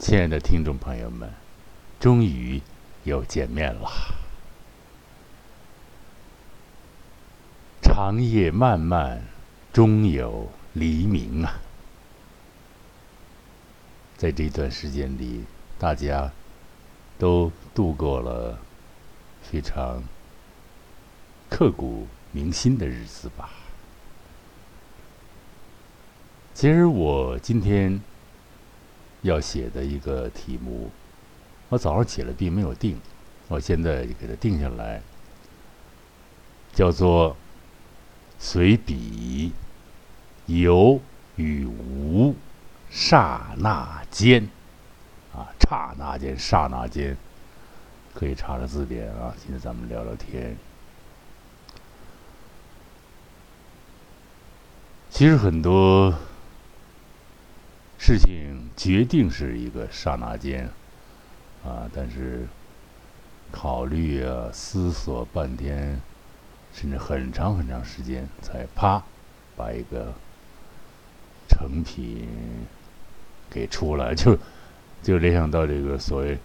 亲爱的听众朋友们，终于又见面了。长夜漫漫，终有黎明啊！在这段时间里，大家都度过了非常刻骨铭心的日子吧。其实我今天要写的一个题目，我早上起来并没有定，我现在给它定下来，叫做“随笔有与无，刹那间”。啊，刹那间，刹那间，可以查查字典啊。今天咱们聊聊天。其实很多。事情决定是一个刹那间，啊，但是考虑啊、思索半天，甚至很长很长时间，才啪把一个成品给出来，就就联想到这个所谓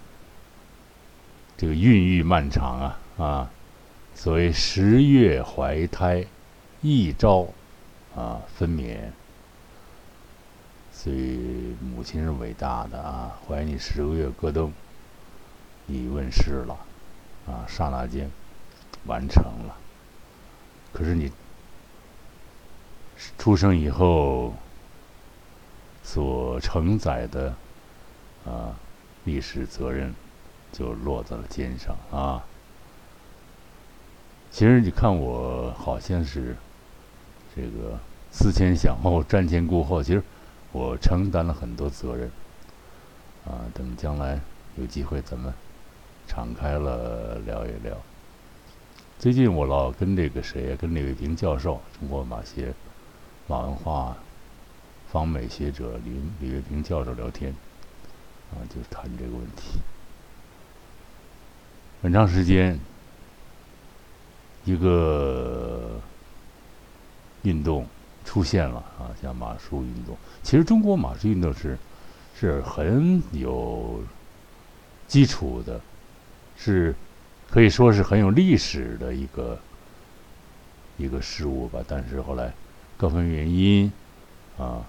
这个孕育漫长啊啊，所谓十月怀胎，一朝啊分娩。所以母亲是伟大的啊！怀你十个月，咯噔，你问世了，啊，刹那间完成了。可是你出生以后所承载的啊历史责任就落在了肩上啊。其实你看我好像是这个思前想后、瞻前顾后，其实。我承担了很多责任，啊，等将来有机会咱们敞开了聊一聊。最近我老跟这个谁，跟李卫平教授，中国马协马文化访美学者李李卫平教授聊天，啊，就谈这个问题。很长时间，一个运动。出现了啊，像马术运动，其实中国马术运动是是很有基础的，是可以说是很有历史的一个一个事物吧。但是后来各方原因啊，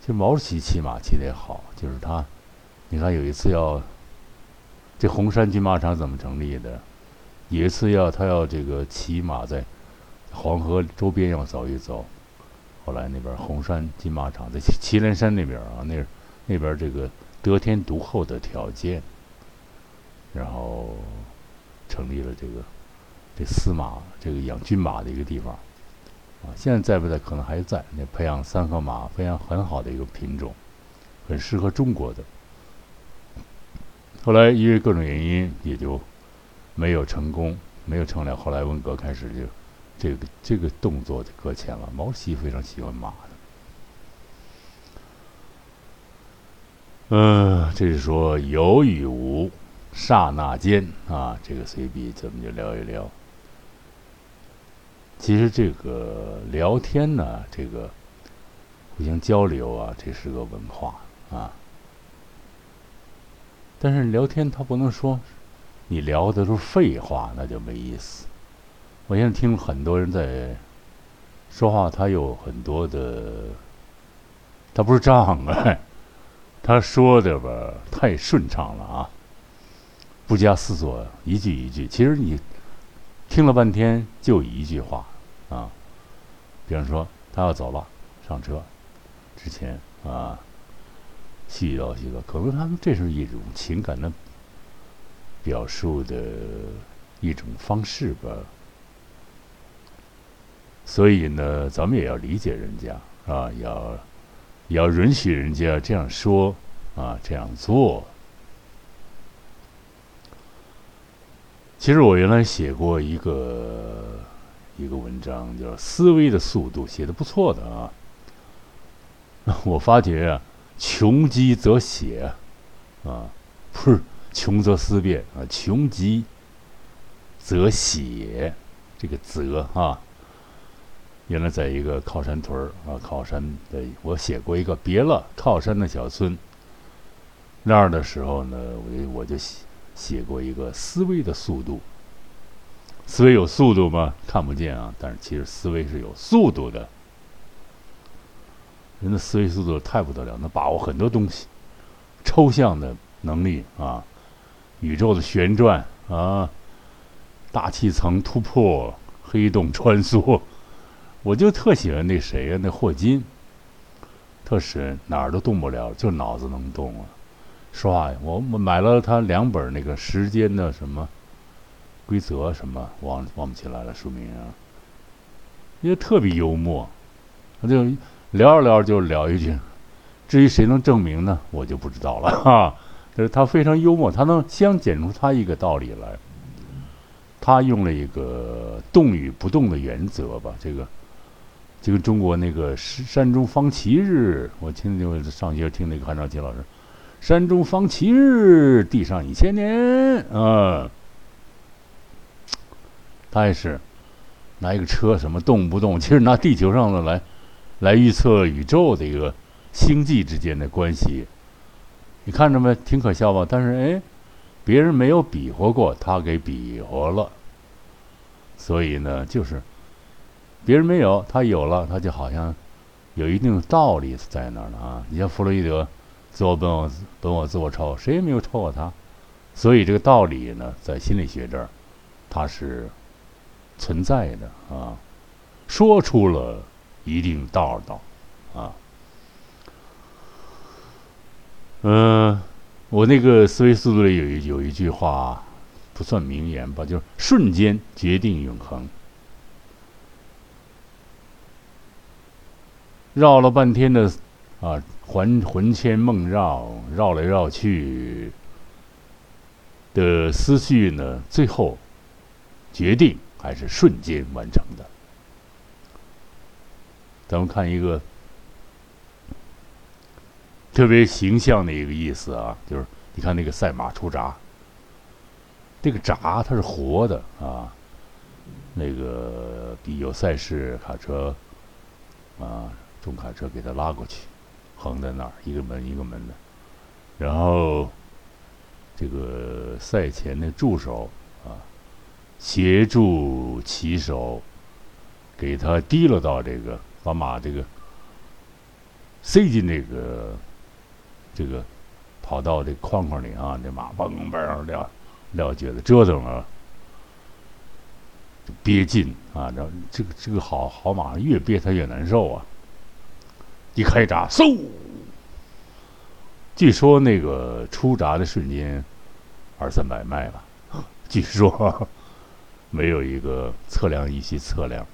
其实毛主席骑马骑得好，就是他，你看有一次要这红山军马场怎么成立的？有一次要他要这个骑马在。黄河周边要走一走，后来那边红山金马场在 祁连山那边啊，那那边这个得天独厚的条件，然后成立了这个这司马这个养军马的一个地方啊，现在在不在？可能还在。那培养三河马，非常很好的一个品种，很适合中国的。后来因为各种原因，也就没有成功，没有成了。后来文革开始就。这个这个动作就搁浅了。毛主席非常喜欢马的。嗯，这是说有与无，刹那间啊，这个随笔咱们就聊一聊。其实这个聊天呢，这个互相交流啊，这是个文化啊。但是聊天他不能说你聊的都是废话，那就没意思。我现在听很多人在说话，他有很多的，他不是障碍，他说的吧太顺畅了啊，不加思索，一句一句。其实你听了半天，就一句话啊。比方说，他要走了，上车之前啊，絮叨絮叨，可能他们这是一种情感的表述的一种方式吧。所以呢，咱们也要理解人家啊，要要允许人家这样说啊，这样做。其实我原来写过一个一个文章，叫《思维的速度》，写的不错的啊。我发觉啊，穷极则写啊，不是穷则思变啊，穷极则写，这个则啊。原来在一个靠山屯儿啊，靠山的，我写过一个别了靠山的小村，那儿的时候呢，我就我就写写过一个思维的速度。思维有速度吗？看不见啊，但是其实思维是有速度的。人的思维速度太不得了，能把握很多东西，抽象的能力啊，宇宙的旋转啊，大气层突破，黑洞穿梭。我就特喜欢那谁呀，那霍金，特神，哪儿都动不了，就脑子能动啊。说话，我买了他两本那个时间的什么。规则什么忘忘不起来了书名啊，因为特别幽默，他就聊着聊着就聊一句，至于谁能证明呢，我就不知道了哈。就是他非常幽默，他能相解出他一个道理来。他用了一个动与不动的原则吧，这个就跟中国那个山中方旗日，我听就上学听那个韩兆基老师，山中方旗日，地上一千年啊。他也是拿一个车，什么动不动，其实拿地球上的来来预测宇宙的一个星际之间的关系。你看着没？挺可笑吧？但是哎，别人没有比划过，他给比划了。所以呢，就是别人没有，他有了，他就好像有一定的道理在那儿了啊。你像弗洛伊德，自我、本我、本我、自我、超，谁也没有超过他。所以这个道理呢，在心理学这儿，它是。存在的啊，说出了一定道道啊。嗯，我那个思维速度里有一有一句话，不算名言吧，就是瞬间决定永恒。绕了半天的啊，魂魂牵梦绕，绕来绕去的思绪呢，最后决定。还是瞬间完成的。咱们看一个特别形象的一个意思啊，就是你看那个赛马出闸，这个闸它是活的啊。那个比有赛事卡车啊，重卡车给他拉过去，横在那儿，一个门一个门的。然后这个赛前的助手啊。协助骑手给他提了到这个，把马这个塞进这个这个跑道这框框里啊，这马嘣嘣撂撂蹶子折腾了，憋劲啊！这这个这个好好马越憋它越难受啊！一开闸，嗖！据说那个出闸的瞬间二三百迈吧，据说。没有一个测量仪器测量。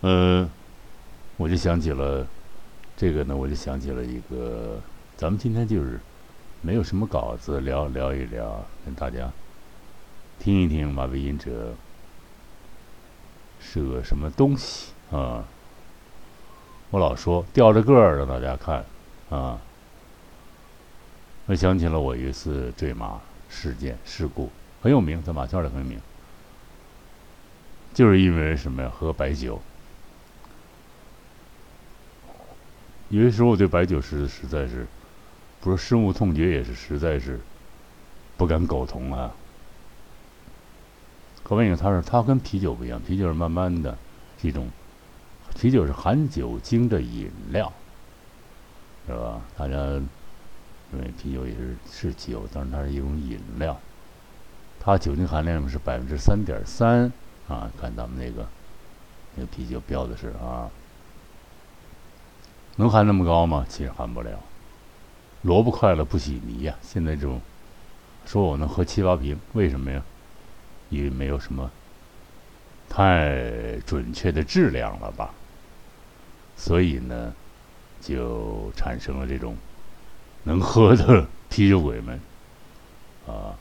嗯，我就想起了这个呢，我就想起了一个，咱们今天就是没有什么稿子，聊聊一聊，跟大家听一听马背音者是个什么东西啊？我老说吊着个儿让大家看啊。我想起了我一次坠马事件事故，很有名，在马圈里很有名，就是因为什么呀？喝白酒。有些时候我对白酒实实在是，不是深恶痛绝，也是实在是不敢苟同啊。可为什么？它是它跟啤酒不一样，啤酒是慢慢的，一种啤酒是含酒精的饮料，是吧？大家。因为啤酒也是是酒，但是它是一种饮料，它酒精含量是百分之三点三啊。看咱们那个那个啤酒标的是啊，能含那么高吗？其实含不了。萝卜快了不洗泥呀。现在这种说我能喝七八瓶，为什么呀？也没有什么太准确的质量了吧。所以呢，就产生了这种。能喝的啤酒鬼们，啊，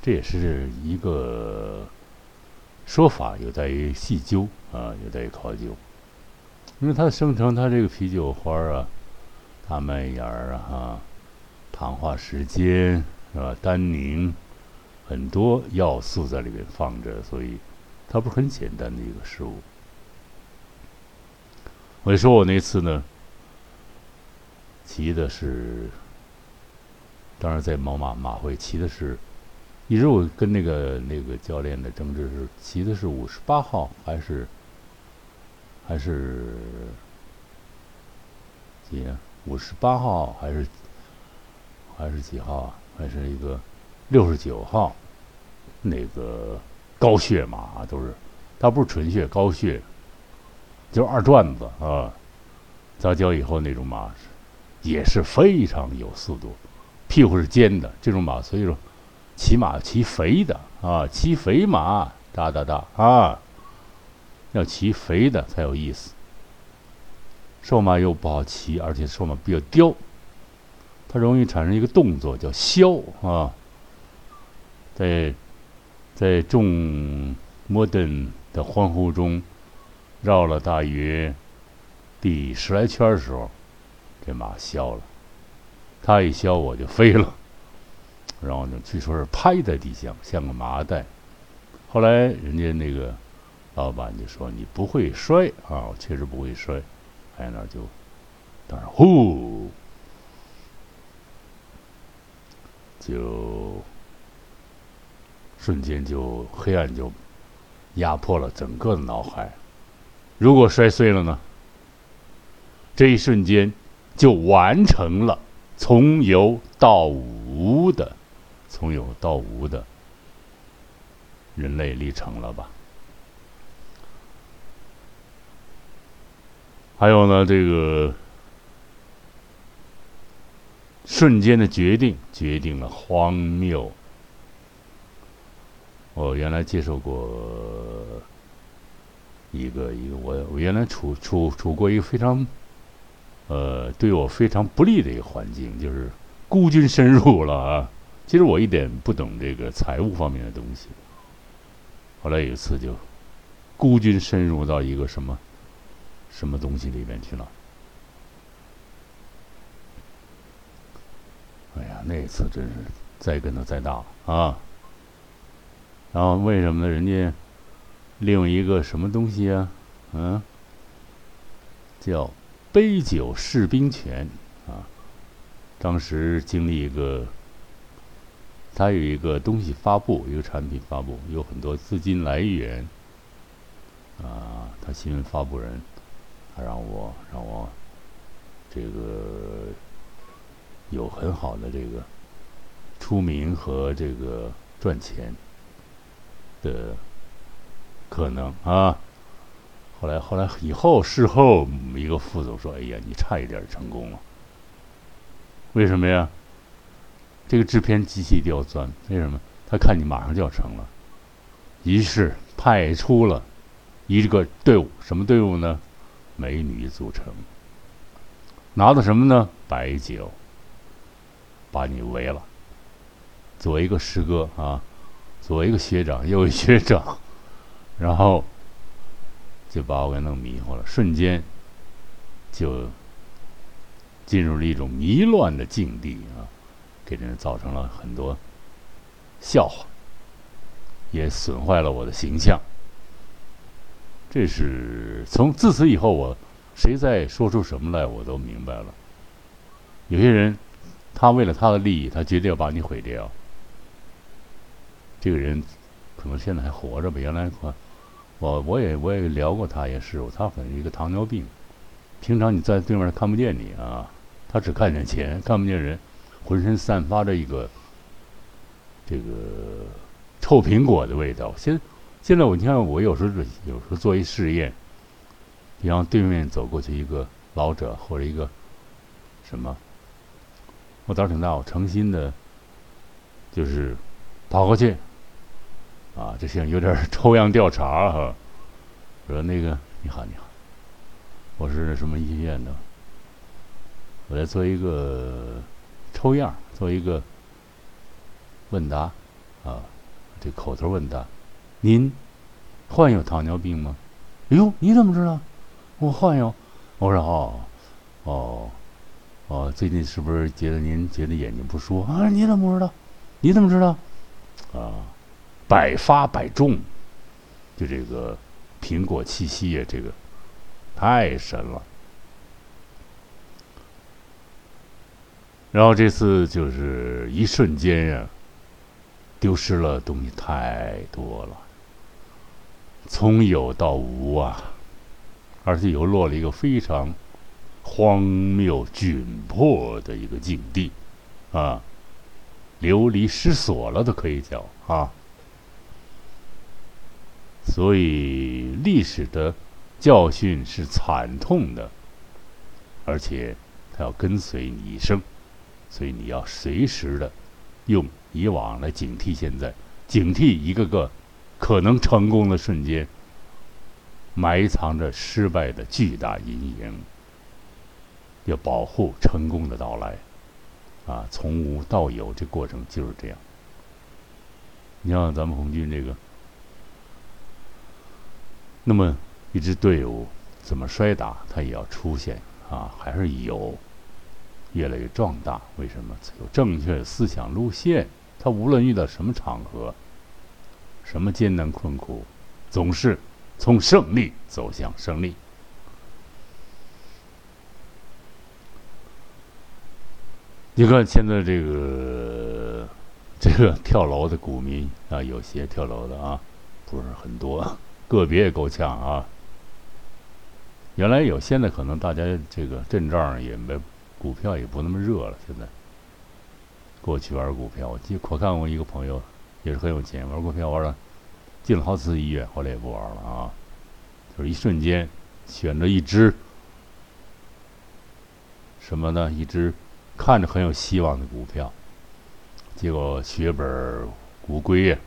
这也是一个说法，有待于细究啊，有待于考究。因为它生成它这个啤酒花啊，大麦芽啊，糖化时间是吧？单宁很多要素在里面放着，所以它不是很简单的一个事物。我说我那次呢，骑的是，当然在某马马会骑的是，一直我跟那个那个教练的争执是，骑的是五十八号还是还是几五十八号还是还是几号啊？还是一个六十九号那个高血马都是，它不是纯血高血。就是二转子啊，杂交以后那种马，也是非常有速度，屁股是尖的。这种马，所以说骑马骑肥的啊，骑肥马哒哒哒啊，要骑肥的才有意思。瘦马又不好骑，而且瘦马比较刁，它容易产生一个动作叫削啊，在在众摩登的欢呼中。绕了大约第十来圈的时候，这马消了。它一消，我就飞了。然后呢，据说是拍在地上，像个麻袋。后来人家那个老板就说：“你不会摔啊！”我确实不会摔。在那就，当然呼，就瞬间就黑暗就压迫了整个的脑海。如果摔碎了呢？这一瞬间就完成了从有到无的、从有到无的人类历程了吧？还有呢，这个瞬间的决定决定了荒谬。我原来接受过。一个一个，我我原来处处处过一个非常，呃，对我非常不利的一个环境，就是孤军深入了啊。其实我一点不懂这个财务方面的东西。后来有一次就孤军深入到一个什么什么东西里面去了。哎呀，那次真是再跟头再大了啊！然后为什么呢？人家。利用一个什么东西啊？嗯，叫杯酒释兵权啊。当时经历一个，他有一个东西发布，一个产品发布，有很多资金来源啊。他新闻发布人，他让我让我这个有很好的这个出名和这个赚钱的。可能啊，后来后来以后事后一个副总说：“哎呀，你差一点成功了。为什么呀？这个制片极其刁钻。为什么？他看你马上就要成了，于是派出了一个队伍，什么队伍呢？美女组成，拿的什么呢？白酒，把你围了。作为一个师哥啊，左一个学长，右一学长。”然后就把我给弄迷糊了，瞬间就进入了一种迷乱的境地啊，给人造成了很多笑话，也损坏了我的形象。这是从自此以后，我谁再说出什么来，我都明白了。有些人，他为了他的利益，他绝对要把你毁掉。这个人可能现在还活着吧？原来我。我我也我也聊过他，也是他可能一个糖尿病，平常你在对面看不见你啊，他只看见钱，看不见人，浑身散发着一个这个臭苹果的味道。现现在我你看我有时候有时候做一试验，比方对面走过去一个老者或者一个什么，我胆儿挺大，我诚心的，就是跑过去。啊，这像有点 抽样调查哈。说那个你好你好，我是什么医院的？我来做一个抽样，做一个问答啊，这口头问答。您患有糖尿病吗？哎呦，你怎么知道？我患有。我说哦哦哦，最近是不是觉得您觉得眼睛不舒服啊？你怎么不知道？你怎么知道？啊？百发百中，就这个苹果气息呀，这个太神了。然后这次就是一瞬间呀，丢失了东西太多了，从有到无啊，而且又落了一个非常荒谬、窘迫的一个境地啊，流离失所了都可以叫啊。所以历史的教训是惨痛的，而且它要跟随你一生。所以你要随时的用以往来警惕现在，警惕一个个可能成功的瞬间，埋藏着失败的巨大阴影。要保护成功的到来，啊，从无到有这过程就是这样。你像咱们红军这个，那么一支队伍怎么摔打，它也要出现啊，还是有。越来越壮大，为什么？有正确的思想路线，他无论遇到什么场合、什么艰难困苦，总是从胜利走向胜利。你看现在这个这个跳楼的股民啊，有些跳楼的啊，不是很多，个别也够呛啊。原来有，现在可能大家这个阵仗也没。股票也不那么热了，现在。过去玩股票，我记我看过一个朋友，也是很有钱，玩股票玩了，进了好几次医院，后来也不玩了啊。就是一瞬间，选择一只什么呢？一只看着很有希望的股票，结果血本无归呀。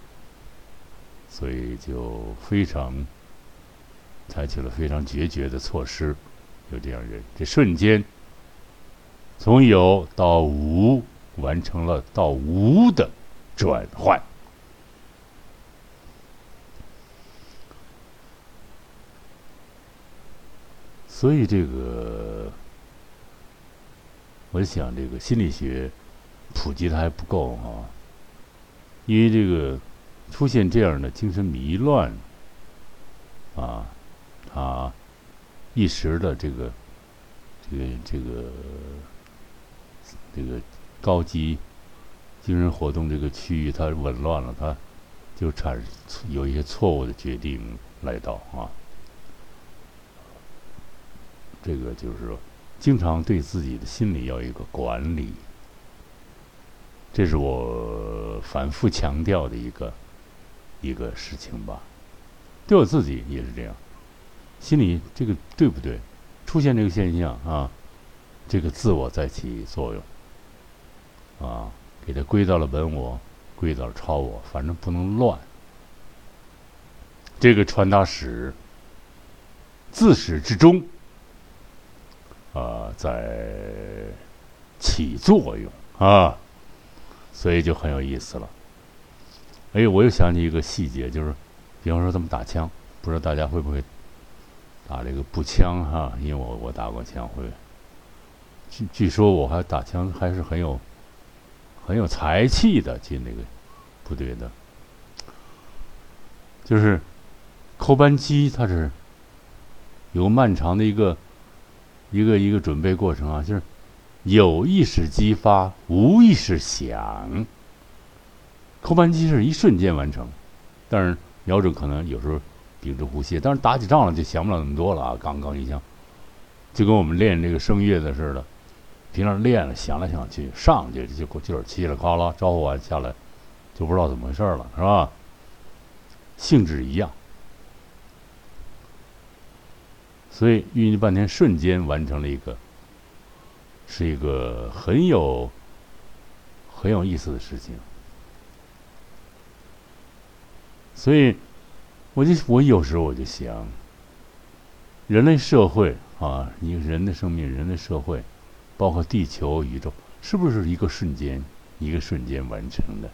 所以就非常采取了非常决绝的措施，有这样人，这瞬间。从有到无，完成了到无的转换。所以这个，我想这个心理学普及的还不够啊，因为这个出现这样的精神迷乱啊，啊，一时的这个，这个这个。这个高级精神活动这个区域，它紊乱了，它就产有一些错误的决定来到啊。这个就是说，经常对自己的心理要有一个管理，这是我反复强调的一个一个事情吧。对我自己也是这样，心里这个对不对？出现这个现象啊，这个自我在起作用。啊，给它归到了本我，归到了超我，反正不能乱。这个传达史自始至终啊，在起作用啊，所以就很有意思了。哎，我又想起一个细节，就是，比方说咱们打枪，不知道大家会不会打这个步枪哈？因为我我打过枪，会据据说我还打枪还是很有。很有才气的进那个部队的，就是扣扳机，它是有漫长的一个一个一个准备过程啊，就是有意识激发，无意识响。扣扳机是一瞬间完成，但是瞄准可能有时候屏住呼吸，但是打起仗来就想不了那么多了啊！刚刚一枪，就跟我们练这个声乐的似的。平常练了，想来想去，上去就就是嘁哩喀啦，招呼完下来，就不知道怎么回事了，是吧？性质一样，所以运计半天，瞬间完成了一个，是一个很有很有意思的事情。所以，我就我有时候我就想，人类社会啊，一个人的生命，人类社会。包括地球、宇宙，是不是一个瞬间、一个瞬间完成的？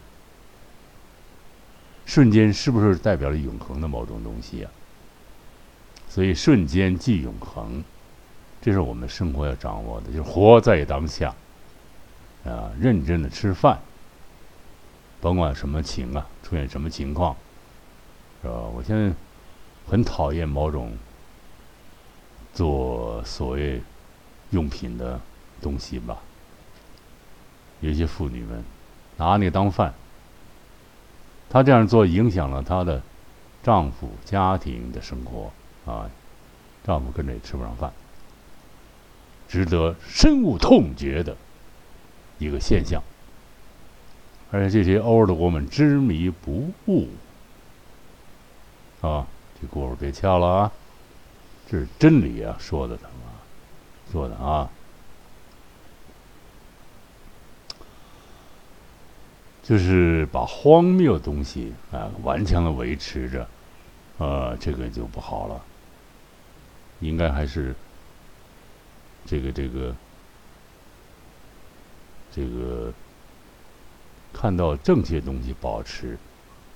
瞬间是不是代表了永恒的某种东西呀？所以，瞬间即永恒，这是我们生活要掌握的，就是活在当下，啊，认真的吃饭，甭管什么情啊，出现什么情况，是吧？我现在很讨厌某种做所谓用品的。东西吧，有些妇女们拿那个当饭。她这样做影响了她的丈夫家庭的生活啊，丈夫跟着也吃不上饭，值得深恶痛绝的一个现象。而且这些 old woman 执迷不悟啊，这轱辘别掐了啊，这是真理啊，说的他妈说的啊，就是把荒谬东西啊顽强的维持着，呃，这个就不好了，应该还是这个这个这个。看到正确东西，保持，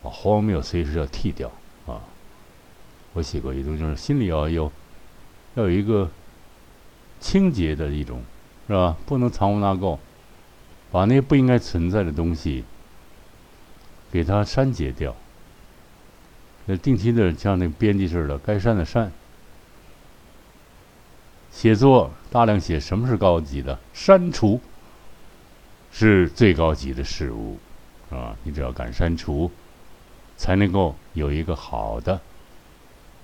把荒谬随时要剃掉！我写过一种，就是心里要有，要有一个清洁的一种，是吧？不能藏污纳垢，把那些不应该存在的东西给它删减掉。那定期的像那编辑似的，该删的删。写作大量写，什么是高级的？删除。是最高级的事物，啊！你只要敢删除，才能够有一个好的、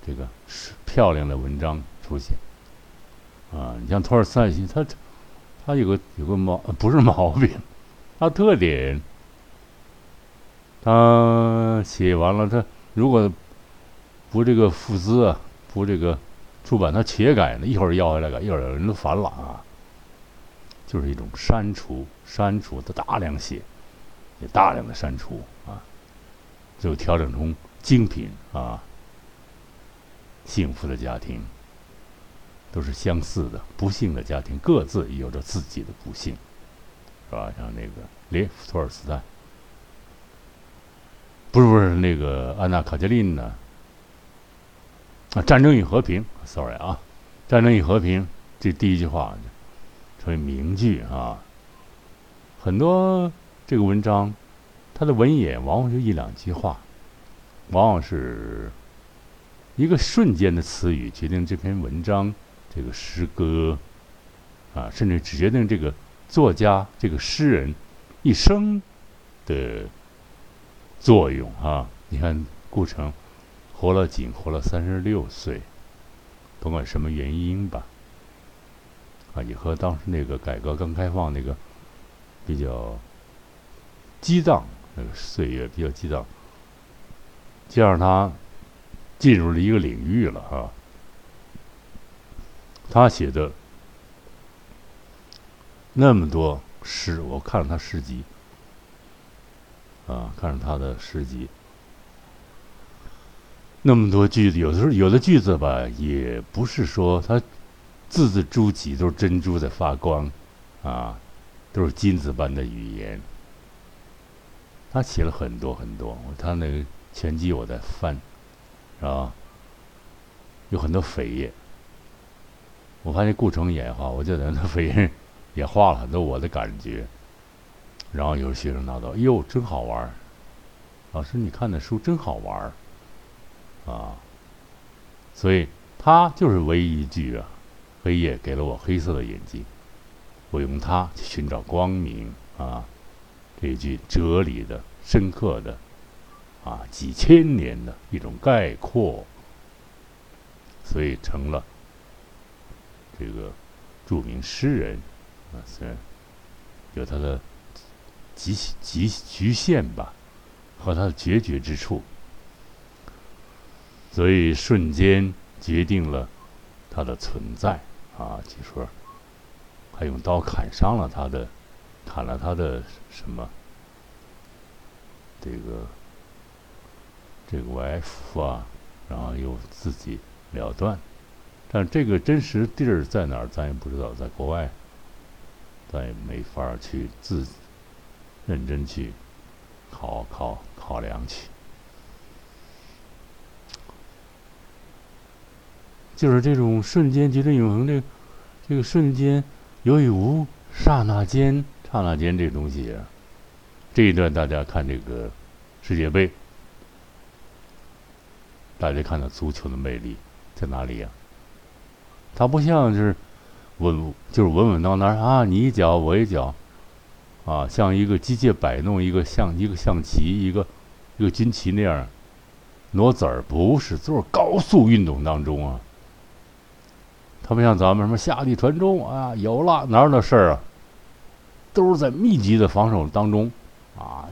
这个漂亮的文章出现。啊，你像托尔斯泰西，他他有个有个毛，不是毛病，他特点。他写完了，他如果不这个复资啊，不这个出版，他且改呢，一会儿要回来改，一会儿人都烦了啊。就是一种删除，删除的大量写，也大量的删除啊，就调整成精品啊。幸福的家庭都是相似的，不幸的家庭各自有着自己的不幸，是吧？像那个列夫托尔斯泰，不是不是那个安娜卡捷琳娜啊，《战争与和平》，sorry 啊，《战争与和平》这第一句话。成为名句啊！很多这个文章，它的文眼往往就一两句话，往往是一个瞬间的词语决定这篇文章、这个诗歌啊，甚至决定这个作家、这个诗人一生的作用啊！你看顾城活了仅活了三十六岁，甭管什么原因吧。啊，也和当时那个改革刚开放那个比较激荡那个岁月比较激荡，就让他进入了一个领域了啊。他写的那么多诗，我看了他诗集啊，看了他的诗集，那么多句子，有的时候有的句子吧，也不是说他。字字珠玑，都是珍珠在发光，啊，都是金子般的语言。他写了很多很多，他那个全集我在翻，是吧？有很多扉页。我发现顾城也画，我觉得那扉页 也画了很多我的感觉。然后有学生拿到，哟，真好玩儿！老师，你看的书真好玩儿，啊！所以他就是唯一一句啊。黑夜给了我黑色的眼睛，我用它去寻找光明啊！这一句哲理的、深刻的啊，几千年的一种概括，所以成了这个著名诗人啊。虽然有他的极极局限吧，和他的决绝之处，所以瞬间决定了他的存在。啊，据说还用刀砍伤了他的，砍了他的什么？这个这个 Y F 啊，然后又自己了断。但这个真实地儿在哪儿，咱也不知道。在国外，咱也没法去自认真去考考考量去。就是这种瞬间决定永恒的这个瞬间有与无，刹那间，刹那间这东西，这一段大家看这个世界杯，大家看到足球的魅力在哪里呀？它不像是稳，就是稳稳当当啊，你一脚我一脚，啊，像一个机械摆弄，一个象一个象棋，一个一个军棋那样挪子儿，不是，就是高速运动当中啊。他不像咱们什么下地传中啊，有了哪有那事儿啊？都是在密集的防守当中啊，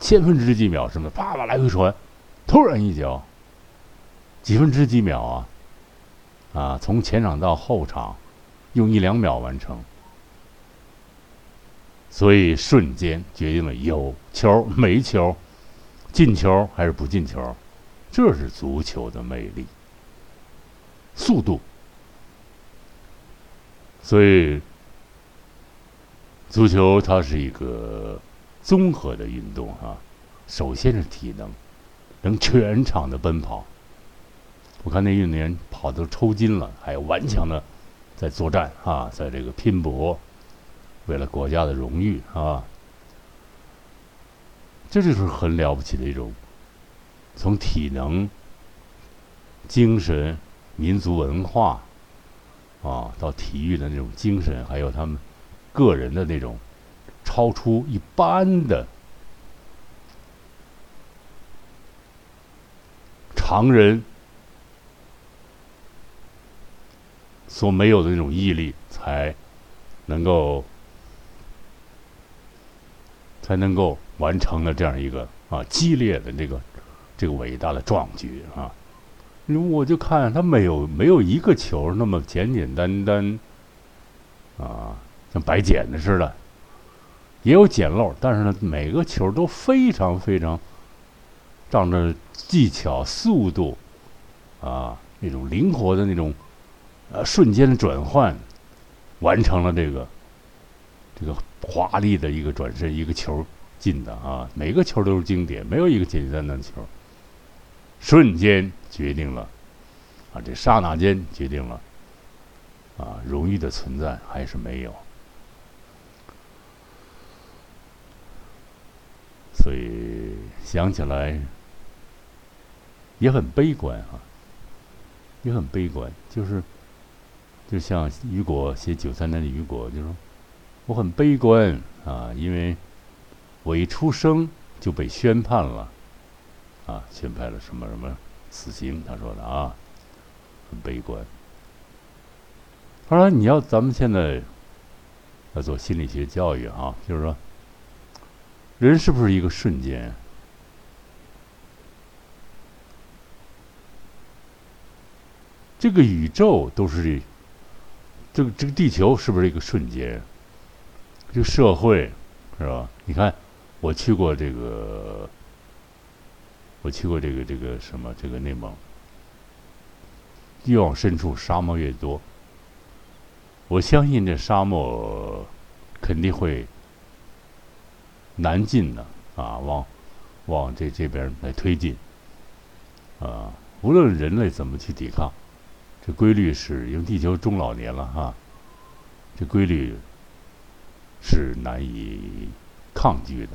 千分之几秒什么，啪啪来回传，突然一脚，几分之几秒啊，啊，从前场到后场，用一两秒完成。所以瞬间决定了有球没球，进球还是不进球，这是足球的魅力，速度。所以，足球它是一个综合的运动啊。首先是体能，能全场的奔跑。我看那运动员跑的都抽筋了，还有顽强的在作战啊，在这个拼搏。为了国家的荣誉啊，这就是很了不起的一种，从体能、精神、民族文化啊，到体育的那种精神，还有他们个人的那种超出一般的常人所没有的那种毅力，才能够。才能够完成了这样一个啊激烈的这个这个伟大的壮举啊！我就看他没有没有一个球那么简简单单啊，像白捡的似的，也有捡漏，但是呢，每个球都非常非常仗着技巧、速度啊那种灵活的那种呃瞬间的转换，完成了这个这个。华丽的一个转身，一个球进的啊！每个球都是经典，没有一个简简单单的球。瞬间决定了啊，这刹那间决定了啊，荣誉的存在还是没有。所以想起来也很悲观啊，也很悲观。就是，就像雨果写九三年的雨果，就说。我很悲观啊，因为我一出生就被宣判了，啊，宣判了什么什么死刑。他说的啊，很悲观。他说：“你要咱们现在要做心理学教育啊，就是说，人是不是一个瞬间？这个宇宙都是这个这个地球是不是一个瞬间？”这个社会是吧？你看，我去过这个，我去过这个这个什么这个内蒙，越往深处沙漠越多。我相信这沙漠肯定会南进的啊，往往这这边来推进啊。无论人类怎么去抵抗，这规律是因为地球中老年了哈，这规律。是难以抗拒的。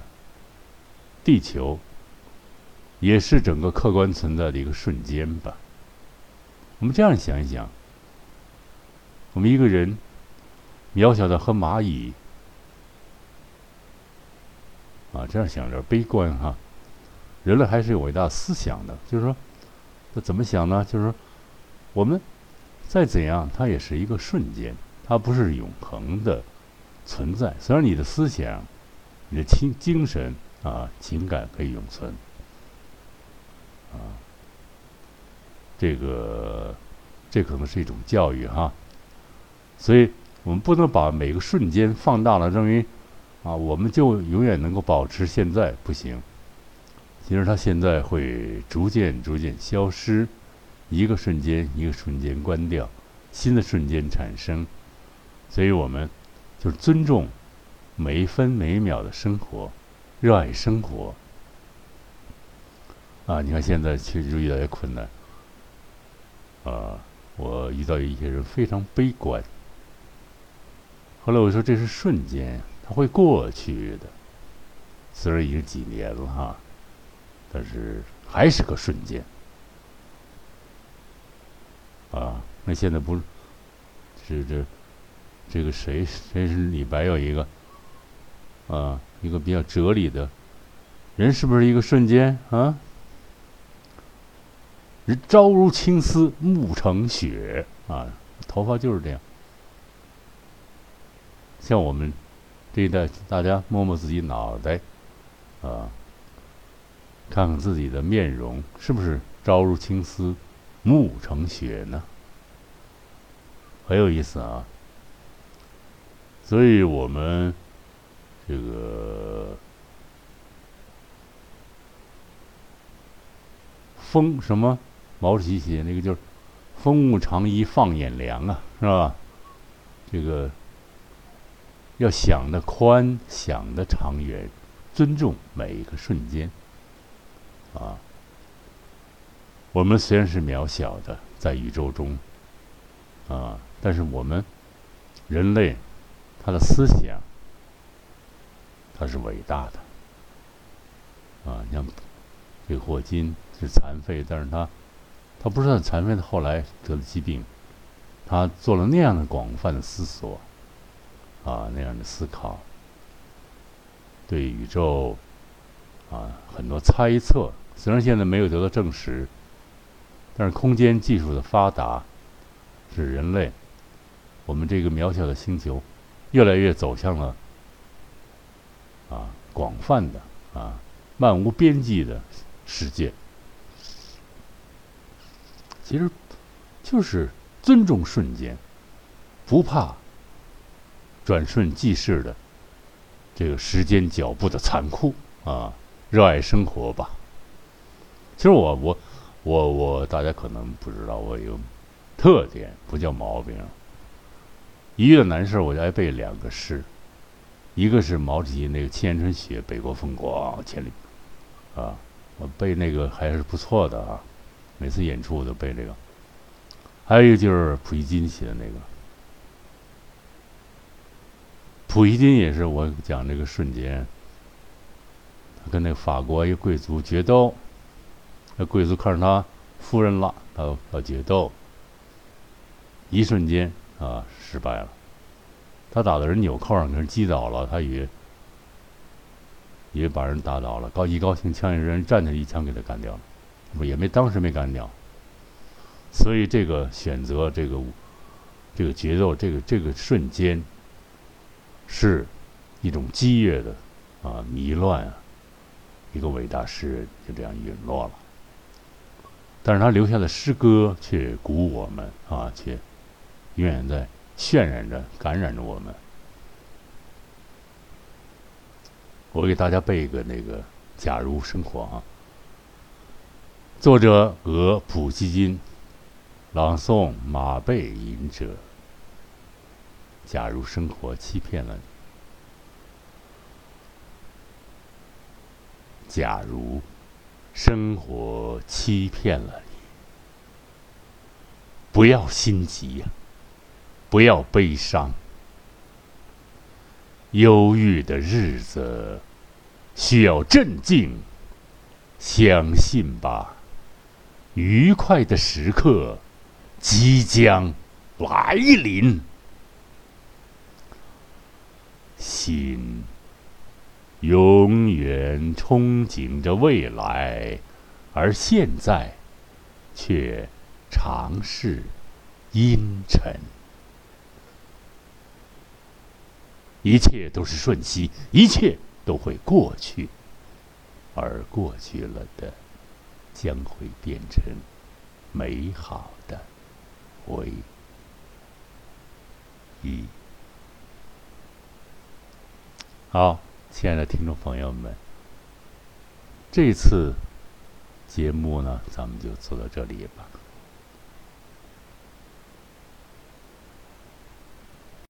地球也是整个客观存在的一个瞬间吧。我们这样想一想：我们一个人渺小的和蚂蚁啊，这样想着悲观哈。人类还是有伟大思想的，就是说，那怎么想呢？就是说，我们再怎样，它也是一个瞬间，它不是永恒的。存在，虽然你的思想、你的精精神啊、情感可以永存，啊，这个这可能是一种教育哈，所以我们不能把每个瞬间放大了，认为啊，我们就永远能够保持现在，不行。其实它现在会逐渐逐渐消失，一个瞬间一个瞬间关掉，新的瞬间产生，所以我们。就是尊重每一分每一秒的生活，热爱生活。啊，你看现在其实遇到一些困难，啊，我遇到一些人非常悲观。后来我说这是瞬间，它会过去的。虽然已经几年了哈，但是还是个瞬间。啊，那现在不是，是这。这个谁谁是李白有一个啊，一个比较哲理的人，是不是一个瞬间啊？人朝如青丝，暮成雪啊，头发就是这样。像我们这一代，大家摸摸自己脑袋，啊，看看自己的面容，是不是朝如青丝，暮成雪呢？很有意思啊。所以我们这个风什么？毛主席写那个就是“风物长宜放眼量”啊，是吧？这个要想的宽，想的长远，尊重每一个瞬间啊。我们虽然是渺小的，在宇宙中啊，但是我们人类他的思想，他是伟大的啊。像这霍金是残废，但是他。他不是很残废的，后来得了疾病，他做了那样的广泛的思索，啊，那样的思考，对宇宙，啊，很多猜测，虽然现在没有得到证实，但是空间技术的发达，使人类，我们这个渺小的星球，越来越走向了，啊，广泛的，啊，漫无边际的世界。其实，就是尊重瞬间，不怕转瞬即逝的这个时间脚步的残酷啊！热爱生活吧。其实我我我我，大家可能不知道，我有特点，不叫毛病。一遇到难事我就爱背两个诗，一个是毛主席那个《千春雪》，北国风光千里啊，我背那个还是不错的啊。每次演出我都背这个，还有一个就是普希金写的那个。普希金也是我讲这个瞬间，他跟那个法国一贵族决斗，那贵族看上他夫人了，他要决斗，一瞬间啊失败了，他打的人纽扣上，给人击倒了，他以为以为把人打倒了，高一高兴，枪一扔站起来一枪给他干掉了。不也没当时没干掉，所以这个选择这个这个节奏这个这个瞬间，是一种激越的啊迷乱啊，一个伟大诗人就这样陨落了。但是他留下的诗歌却鼓舞我们啊，却永远在渲染着、感染着我们。我给大家背一个那个《假如生活》啊。作者：俄普希金，朗诵：马背吟者。假如生活欺骗了你，假如生活欺骗了你，不要心急呀，不要悲伤。忧郁的日子需要镇静，相信吧。愉快的时刻即将来临，心永远憧憬着未来，而现在却尝试阴沉。一切都是瞬息，一切都会过去，而过去了的。将会变成美好的回忆。好，亲爱的听众朋友们，这次节目呢，咱们就做到这里吧。